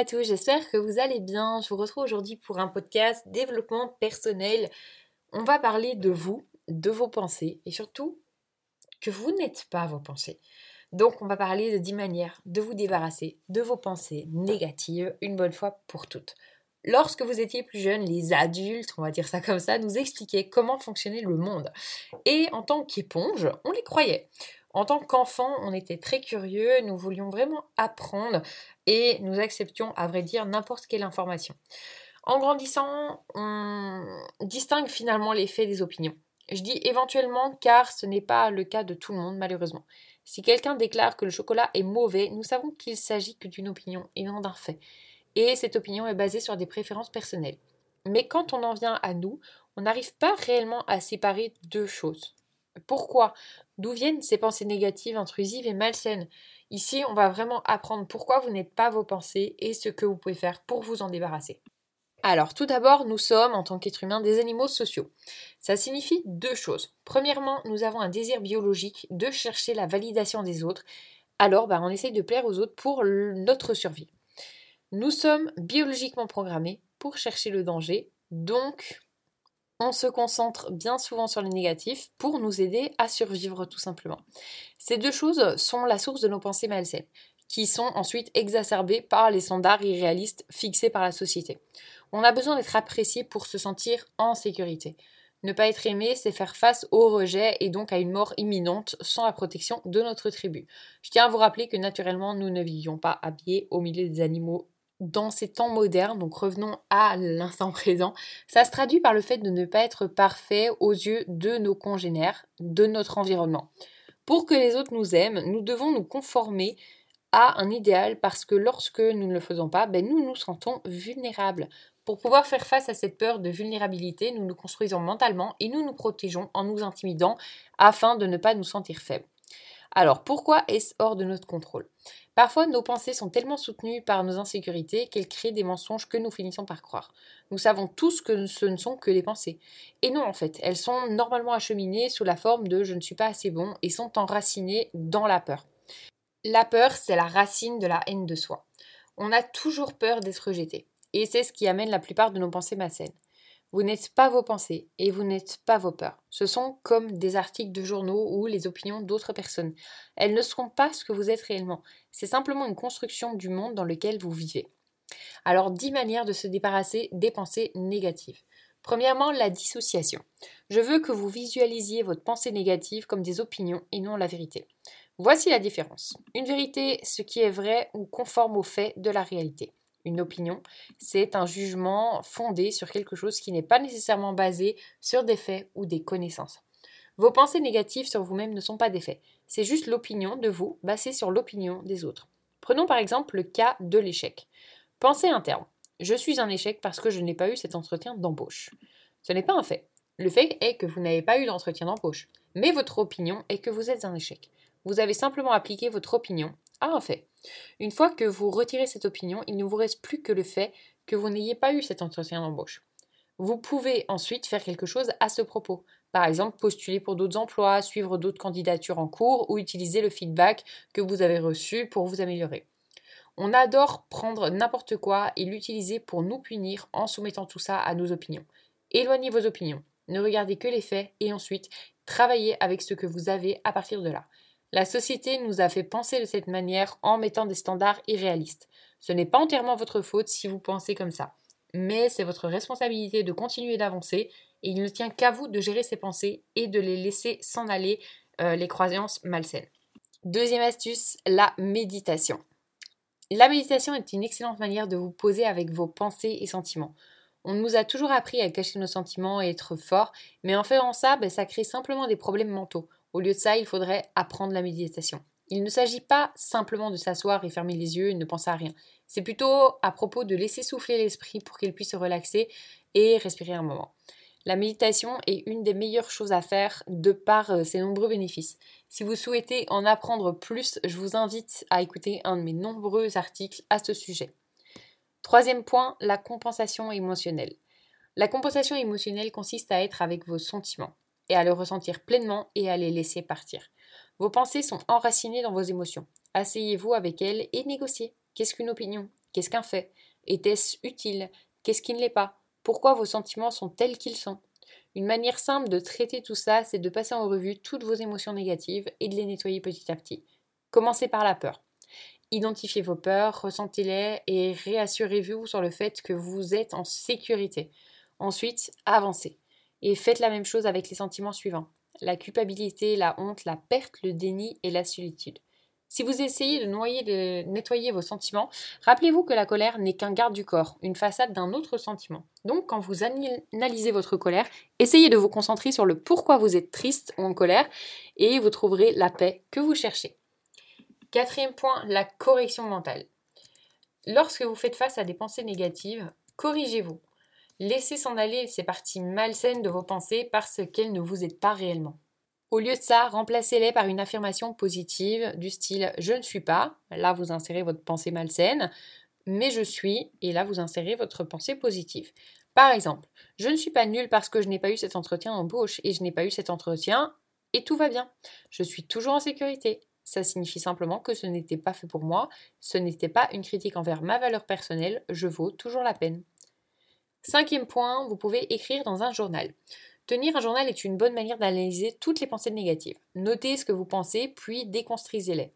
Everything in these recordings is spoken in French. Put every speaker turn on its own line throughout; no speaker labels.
à tous, j'espère que vous allez bien. Je vous retrouve aujourd'hui pour un podcast développement personnel. On va parler de vous, de vos pensées et surtout que vous n'êtes pas vos pensées. Donc on va parler de 10 manières de vous débarrasser de vos pensées négatives une bonne fois pour toutes. Lorsque vous étiez plus jeune, les adultes, on va dire ça comme ça, nous expliquaient comment fonctionnait le monde. Et en tant qu'éponge, on les croyait. En tant qu'enfant, on était très curieux, nous voulions vraiment apprendre et nous acceptions, à vrai dire, n'importe quelle information. En grandissant, on distingue finalement les faits des opinions. Je dis éventuellement car ce n'est pas le cas de tout le monde malheureusement. Si quelqu'un déclare que le chocolat est mauvais, nous savons qu'il s'agit que d'une opinion et non d'un fait. Et cette opinion est basée sur des préférences personnelles. Mais quand on en vient à nous, on n'arrive pas réellement à séparer deux choses. Pourquoi D'où viennent ces pensées négatives, intrusives et malsaines? Ici, on va vraiment apprendre pourquoi vous n'êtes pas vos pensées et ce que vous pouvez faire pour vous en débarrasser. Alors, tout d'abord, nous sommes, en tant qu'êtres humains, des animaux sociaux. Ça signifie deux choses. Premièrement, nous avons un désir biologique de chercher la validation des autres. Alors, bah, on essaye de plaire aux autres pour notre survie. Nous sommes biologiquement programmés pour chercher le danger, donc on se concentre bien souvent sur les négatifs pour nous aider à survivre tout simplement. Ces deux choses sont la source de nos pensées malsaines, qui sont ensuite exacerbées par les standards irréalistes fixés par la société. On a besoin d'être apprécié pour se sentir en sécurité. Ne pas être aimé, c'est faire face au rejet et donc à une mort imminente sans la protection de notre tribu. Je tiens à vous rappeler que naturellement, nous ne vivions pas habillés au milieu des animaux dans ces temps modernes, donc revenons à l'instant présent, ça se traduit par le fait de ne pas être parfait aux yeux de nos congénères, de notre environnement. Pour que les autres nous aiment, nous devons nous conformer à un idéal parce que lorsque nous ne le faisons pas, ben nous nous sentons vulnérables. Pour pouvoir faire face à cette peur de vulnérabilité, nous nous construisons mentalement et nous nous protégeons en nous intimidant afin de ne pas nous sentir faibles. Alors pourquoi est-ce hors de notre contrôle? Parfois, nos pensées sont tellement soutenues par nos insécurités qu'elles créent des mensonges que nous finissons par croire. Nous savons tous que ce ne sont que des pensées. Et non, en fait, elles sont normalement acheminées sous la forme de je ne suis pas assez bon et sont enracinées dans la peur. La peur, c'est la racine de la haine de soi. On a toujours peur d'être rejeté. Et c'est ce qui amène la plupart de nos pensées malsaines. Vous n'êtes pas vos pensées et vous n'êtes pas vos peurs. Ce sont comme des articles de journaux ou les opinions d'autres personnes. Elles ne seront pas ce que vous êtes réellement. C'est simplement une construction du monde dans lequel vous vivez. Alors, dix manières de se débarrasser des pensées négatives. Premièrement, la dissociation. Je veux que vous visualisiez votre pensée négative comme des opinions et non la vérité. Voici la différence. Une vérité, ce qui est vrai ou conforme aux faits de la réalité une opinion, c'est un jugement fondé sur quelque chose qui n'est pas nécessairement basé sur des faits ou des connaissances. Vos pensées négatives sur vous-même ne sont pas des faits, c'est juste l'opinion de vous basée sur l'opinion des autres. Prenons par exemple le cas de l'échec. Pensez un terme. Je suis un échec parce que je n'ai pas eu cet entretien d'embauche. Ce n'est pas un fait. Le fait est que vous n'avez pas eu d'entretien d'embauche. Mais votre opinion est que vous êtes un échec. Vous avez simplement appliqué votre opinion un fait. Une fois que vous retirez cette opinion, il ne vous reste plus que le fait que vous n'ayez pas eu cet entretien d'embauche. Vous pouvez ensuite faire quelque chose à ce propos. Par exemple, postuler pour d'autres emplois, suivre d'autres candidatures en cours ou utiliser le feedback que vous avez reçu pour vous améliorer. On adore prendre n'importe quoi et l'utiliser pour nous punir en soumettant tout ça à nos opinions. Éloignez vos opinions, ne regardez que les faits et ensuite travaillez avec ce que vous avez à partir de là. La société nous a fait penser de cette manière en mettant des standards irréalistes. Ce n'est pas entièrement votre faute si vous pensez comme ça, mais c'est votre responsabilité de continuer d'avancer et il ne tient qu'à vous de gérer ces pensées et de les laisser s'en aller euh, les croyances malsaines. Deuxième astuce, la méditation. La méditation est une excellente manière de vous poser avec vos pensées et sentiments. On nous a toujours appris à cacher nos sentiments et être fort, mais en faisant ça, ben, ça crée simplement des problèmes mentaux. Au lieu de ça, il faudrait apprendre la méditation. Il ne s'agit pas simplement de s'asseoir et fermer les yeux et ne penser à rien. C'est plutôt à propos de laisser souffler l'esprit pour qu'il puisse se relaxer et respirer un moment. La méditation est une des meilleures choses à faire de par euh, ses nombreux bénéfices. Si vous souhaitez en apprendre plus, je vous invite à écouter un de mes nombreux articles à ce sujet. Troisième point, la compensation émotionnelle. La compensation émotionnelle consiste à être avec vos sentiments et à le ressentir pleinement et à les laisser partir. Vos pensées sont enracinées dans vos émotions. Asseyez-vous avec elles et négociez. Qu'est-ce qu'une opinion? Qu'est-ce qu'un fait? Était-ce utile? Qu'est-ce qui ne l'est pas? Pourquoi vos sentiments sont tels qu'ils sont? Une manière simple de traiter tout ça, c'est de passer en revue toutes vos émotions négatives et de les nettoyer petit à petit. Commencez par la peur. Identifiez vos peurs, ressentez-les et réassurez-vous sur le fait que vous êtes en sécurité. Ensuite, avancez. Et faites la même chose avec les sentiments suivants. La culpabilité, la honte, la perte, le déni et la solitude. Si vous essayez de, noyer, de nettoyer vos sentiments, rappelez-vous que la colère n'est qu'un garde du corps, une façade d'un autre sentiment. Donc quand vous analysez votre colère, essayez de vous concentrer sur le pourquoi vous êtes triste ou en colère et vous trouverez la paix que vous cherchez. Quatrième point, la correction mentale. Lorsque vous faites face à des pensées négatives, corrigez-vous. Laissez s'en aller ces parties malsaines de vos pensées parce qu'elles ne vous aident pas réellement. Au lieu de ça, remplacez-les par une affirmation positive du style je ne suis pas, là vous insérez votre pensée malsaine, mais je suis, et là vous insérez votre pensée positive. Par exemple, je ne suis pas nulle parce que je n'ai pas eu cet entretien d'embauche et je n'ai pas eu cet entretien et tout va bien. Je suis toujours en sécurité. Ça signifie simplement que ce n'était pas fait pour moi, ce n'était pas une critique envers ma valeur personnelle, je vaux toujours la peine. Cinquième point, vous pouvez écrire dans un journal. Tenir un journal est une bonne manière d'analyser toutes les pensées négatives. Notez ce que vous pensez, puis déconstruisez-les.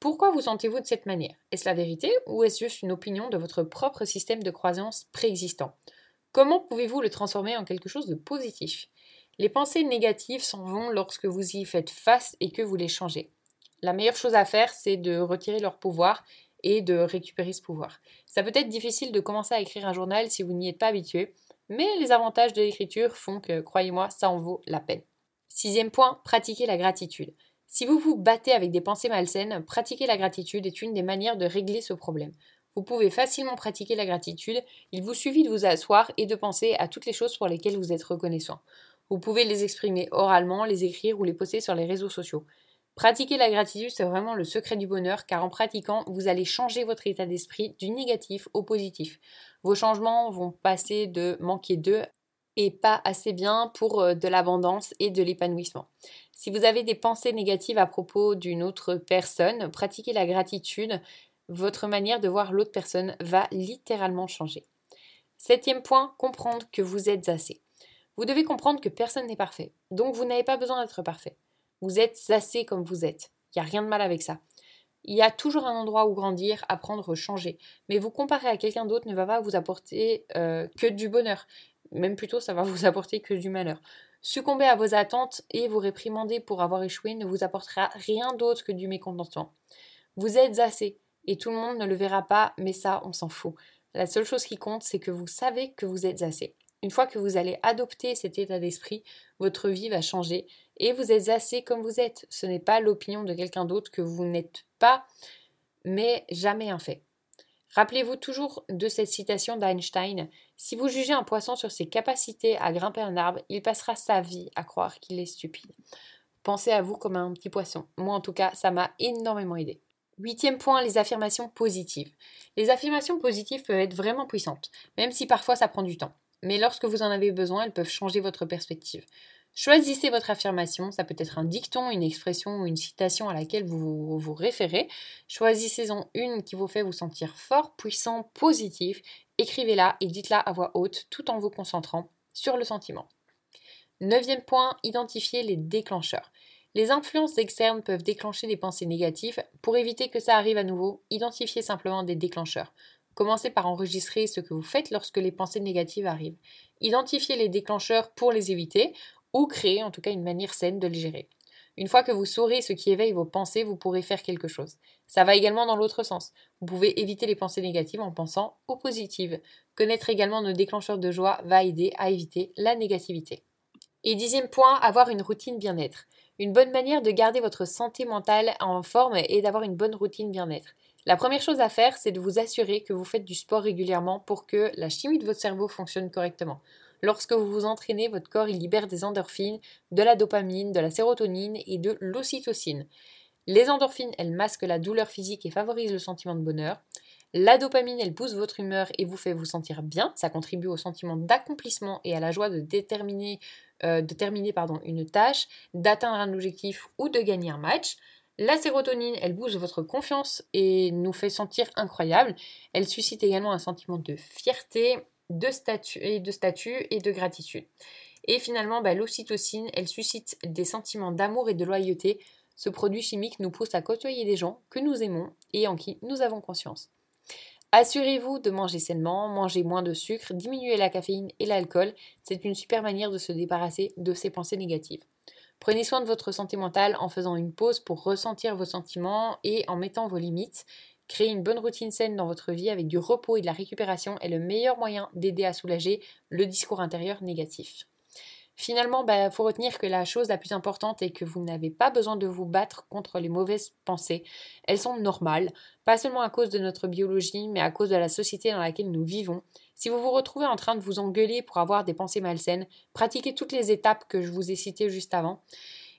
Pourquoi vous sentez-vous de cette manière? Est-ce la vérité ou est-ce juste une opinion de votre propre système de croyance préexistant? Comment pouvez-vous le transformer en quelque chose de positif? Les pensées négatives s'en vont lorsque vous y faites face et que vous les changez. La meilleure chose à faire, c'est de retirer leur pouvoir et de récupérer ce pouvoir. Ça peut être difficile de commencer à écrire un journal si vous n'y êtes pas habitué, mais les avantages de l'écriture font que, croyez-moi, ça en vaut la peine. Sixième point, pratiquez la gratitude. Si vous vous battez avec des pensées malsaines, pratiquer la gratitude est une des manières de régler ce problème. Vous pouvez facilement pratiquer la gratitude, il vous suffit de vous asseoir et de penser à toutes les choses pour lesquelles vous êtes reconnaissant. Vous pouvez les exprimer oralement, les écrire ou les poster sur les réseaux sociaux. Pratiquer la gratitude, c'est vraiment le secret du bonheur, car en pratiquant, vous allez changer votre état d'esprit du négatif au positif. Vos changements vont passer de manquer d'eux et pas assez bien pour euh, de l'abondance et de l'épanouissement. Si vous avez des pensées négatives à propos d'une autre personne, pratiquez la gratitude. Votre manière de voir l'autre personne va littéralement changer. Septième point, comprendre que vous êtes assez. Vous devez comprendre que personne n'est parfait, donc vous n'avez pas besoin d'être parfait. Vous êtes assez comme vous êtes. Il n'y a rien de mal avec ça. Il y a toujours un endroit où grandir, apprendre, changer. Mais vous comparer à quelqu'un d'autre ne va pas vous apporter euh, que du bonheur. Même plutôt, ça va vous apporter que du malheur. Succomber à vos attentes et vous réprimander pour avoir échoué ne vous apportera rien d'autre que du mécontentement. Vous êtes assez et tout le monde ne le verra pas, mais ça, on s'en fout. La seule chose qui compte, c'est que vous savez que vous êtes assez. Une fois que vous allez adopter cet état d'esprit, votre vie va changer et vous êtes assez comme vous êtes. Ce n'est pas l'opinion de quelqu'un d'autre que vous n'êtes pas, mais jamais un fait. Rappelez-vous toujours de cette citation d'Einstein Si vous jugez un poisson sur ses capacités à grimper un arbre, il passera sa vie à croire qu'il est stupide. Pensez à vous comme un petit poisson. Moi, en tout cas, ça m'a énormément aidé. Huitième point, les affirmations positives. Les affirmations positives peuvent être vraiment puissantes, même si parfois ça prend du temps. Mais lorsque vous en avez besoin, elles peuvent changer votre perspective. Choisissez votre affirmation, ça peut être un dicton, une expression ou une citation à laquelle vous vous référez. Choisissez-en une qui vous fait vous sentir fort, puissant, positif. Écrivez-la et dites-la à voix haute tout en vous concentrant sur le sentiment. Neuvième point, identifiez les déclencheurs. Les influences externes peuvent déclencher des pensées négatives. Pour éviter que ça arrive à nouveau, identifiez simplement des déclencheurs. Commencez par enregistrer ce que vous faites lorsque les pensées négatives arrivent. Identifiez les déclencheurs pour les éviter ou créer en tout cas une manière saine de les gérer. Une fois que vous saurez ce qui éveille vos pensées, vous pourrez faire quelque chose. Ça va également dans l'autre sens. Vous pouvez éviter les pensées négatives en pensant aux positives. Connaître également nos déclencheurs de joie va aider à éviter la négativité. Et dixième point, avoir une routine bien-être. Une bonne manière de garder votre santé mentale en forme est d'avoir une bonne routine bien-être. La première chose à faire, c'est de vous assurer que vous faites du sport régulièrement pour que la chimie de votre cerveau fonctionne correctement. Lorsque vous vous entraînez, votre corps libère des endorphines, de la dopamine, de la sérotonine et de l'ocytocine. Les endorphines, elles masquent la douleur physique et favorisent le sentiment de bonheur. La dopamine, elle pousse votre humeur et vous fait vous sentir bien. Ça contribue au sentiment d'accomplissement et à la joie de déterminer, euh, terminer une tâche, d'atteindre un objectif ou de gagner un match. La sérotonine, elle booste votre confiance et nous fait sentir incroyable. Elle suscite également un sentiment de fierté, de statut et de, gratitude. Et finalement, bah, l'ocytocine, elle suscite des sentiments d'amour et de loyauté. Ce produit chimique nous pousse à côtoyer des gens que nous aimons et en qui nous avons conscience. Assurez-vous de manger sainement, manger moins de sucre, diminuer la caféine et l'alcool. C'est une super manière de se débarrasser de ces pensées négatives. Prenez soin de votre santé mentale en faisant une pause pour ressentir vos sentiments et en mettant vos limites. Créer une bonne routine saine dans votre vie avec du repos et de la récupération est le meilleur moyen d'aider à soulager le discours intérieur négatif. Finalement, il bah, faut retenir que la chose la plus importante est que vous n'avez pas besoin de vous battre contre les mauvaises pensées. Elles sont normales, pas seulement à cause de notre biologie, mais à cause de la société dans laquelle nous vivons. Si vous vous retrouvez en train de vous engueuler pour avoir des pensées malsaines, pratiquez toutes les étapes que je vous ai citées juste avant.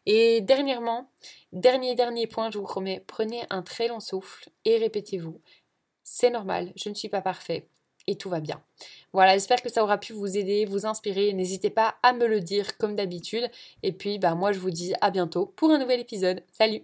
Et dernièrement, dernier dernier point, je vous promets, prenez un très long souffle et répétez-vous. C'est normal, je ne suis pas parfait et tout va bien. Voilà, j'espère que ça aura pu vous aider, vous inspirer. N'hésitez pas à me le dire comme d'habitude. Et puis, bah, moi, je vous dis à bientôt pour un nouvel épisode. Salut